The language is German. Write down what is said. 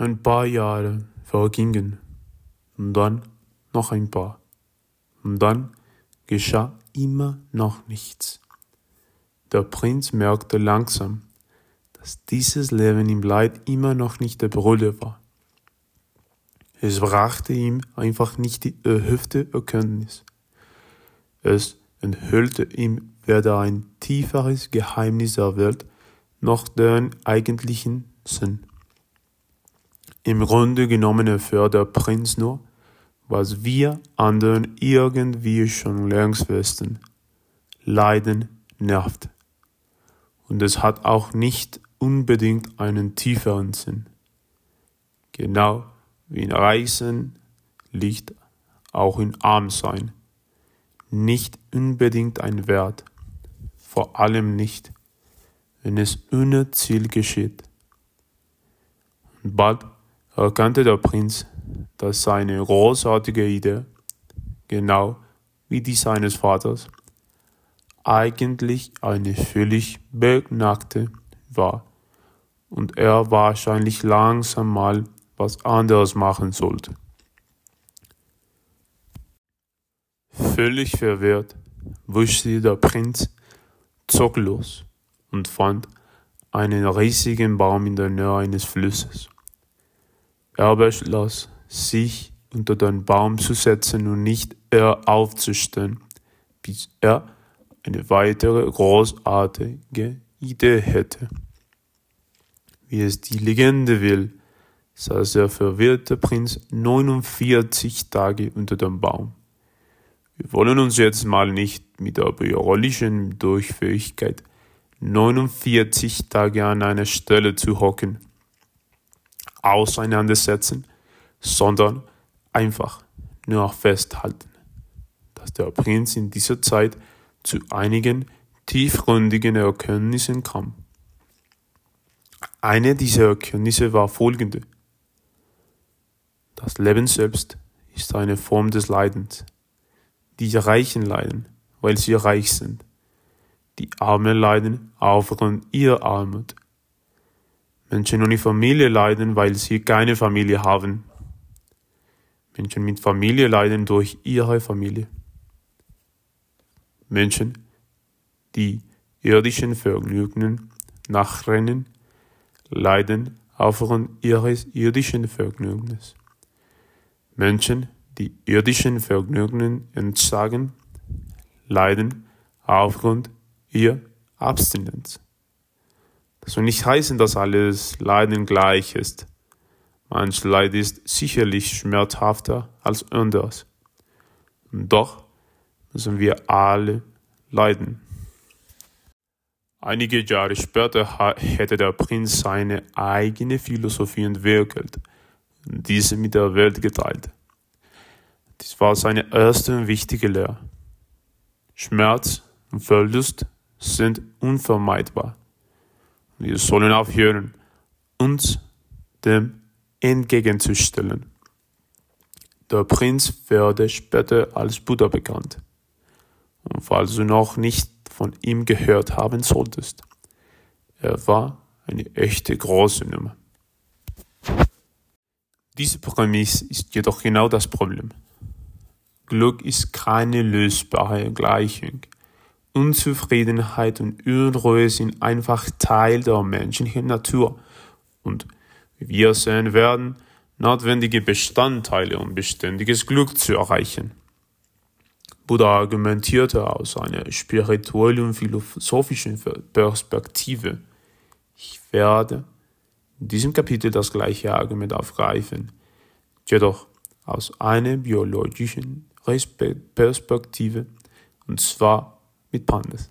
Ein paar Jahre vergingen und dann noch ein paar. Und dann geschah immer noch nichts. Der Prinz merkte langsam, dass dieses Leben im Leid immer noch nicht der Brille war. Es brachte ihm einfach nicht die erhöfte Erkenntnis. Es enthüllte ihm weder ein tieferes Geheimnis der Welt noch deren eigentlichen Sinn. Im Grunde genommen erfährt der Prinz nur, was wir anderen irgendwie schon längst wissen. Leiden nervt. Und es hat auch nicht unbedingt einen tieferen Sinn. Genau wie in Reisen liegt auch in Armsein nicht unbedingt ein Wert, vor allem nicht, wenn es ohne Ziel geschieht. Und bald erkannte der Prinz, dass seine großartige Idee, genau wie die seines Vaters, eigentlich eine völlig beknackte war und er wahrscheinlich langsam mal was anderes machen sollte. Völlig verwirrt wuschte der Prinz, zog los und fand einen riesigen Baum in der Nähe eines Flusses. Er beschloss, sich unter den Baum zu setzen und nicht eher aufzustehen, bis er eine weitere großartige Idee hätte. Wie es die Legende will, saß der verwirrte Prinz 49 Tage unter dem Baum. Wir wollen uns jetzt mal nicht mit der biologischen Durchfähigkeit 49 Tage an einer Stelle zu hocken, auseinandersetzen, sondern einfach nur festhalten, dass der Prinz in dieser Zeit zu einigen tiefgründigen Erkenntnissen kam. Eine dieser Erkenntnisse war folgende. Das Leben selbst ist eine Form des Leidens. Die Reichen leiden, weil sie reich sind. Die Armen leiden aufgrund ihrer Armut. Menschen ohne Familie leiden, weil sie keine Familie haben. Menschen mit Familie leiden durch ihre Familie. Menschen, die irdischen Vergnügen nachrennen, leiden aufgrund ihres irdischen Vergnügens. Menschen, die irdischen Vergnügen entsagen, leiden aufgrund ihrer Abstinenz. Soll nicht heißen, dass alles Leiden gleich ist. Manch Leid ist sicherlich schmerzhafter als anderes. Und doch müssen wir alle leiden. Einige Jahre später hätte der Prinz seine eigene Philosophie entwickelt und diese mit der Welt geteilt. Dies war seine erste und wichtige Lehre. Schmerz und Verlust sind unvermeidbar. Wir sollen aufhören, uns dem entgegenzustellen. Der Prinz werde später als Buddha bekannt. Und falls du noch nicht von ihm gehört haben solltest, er war eine echte große Nummer. Diese Prämisse ist jedoch genau das Problem. Glück ist keine lösbare Gleichung. Unzufriedenheit und Unruhe sind einfach Teil der menschlichen Natur und, wie wir sehen werden, notwendige Bestandteile, um beständiges Glück zu erreichen. Buddha argumentierte aus einer spirituellen und philosophischen Perspektive. Ich werde in diesem Kapitel das gleiche Argument aufgreifen, jedoch aus einer biologischen Perspektive, und zwar mit Pandas.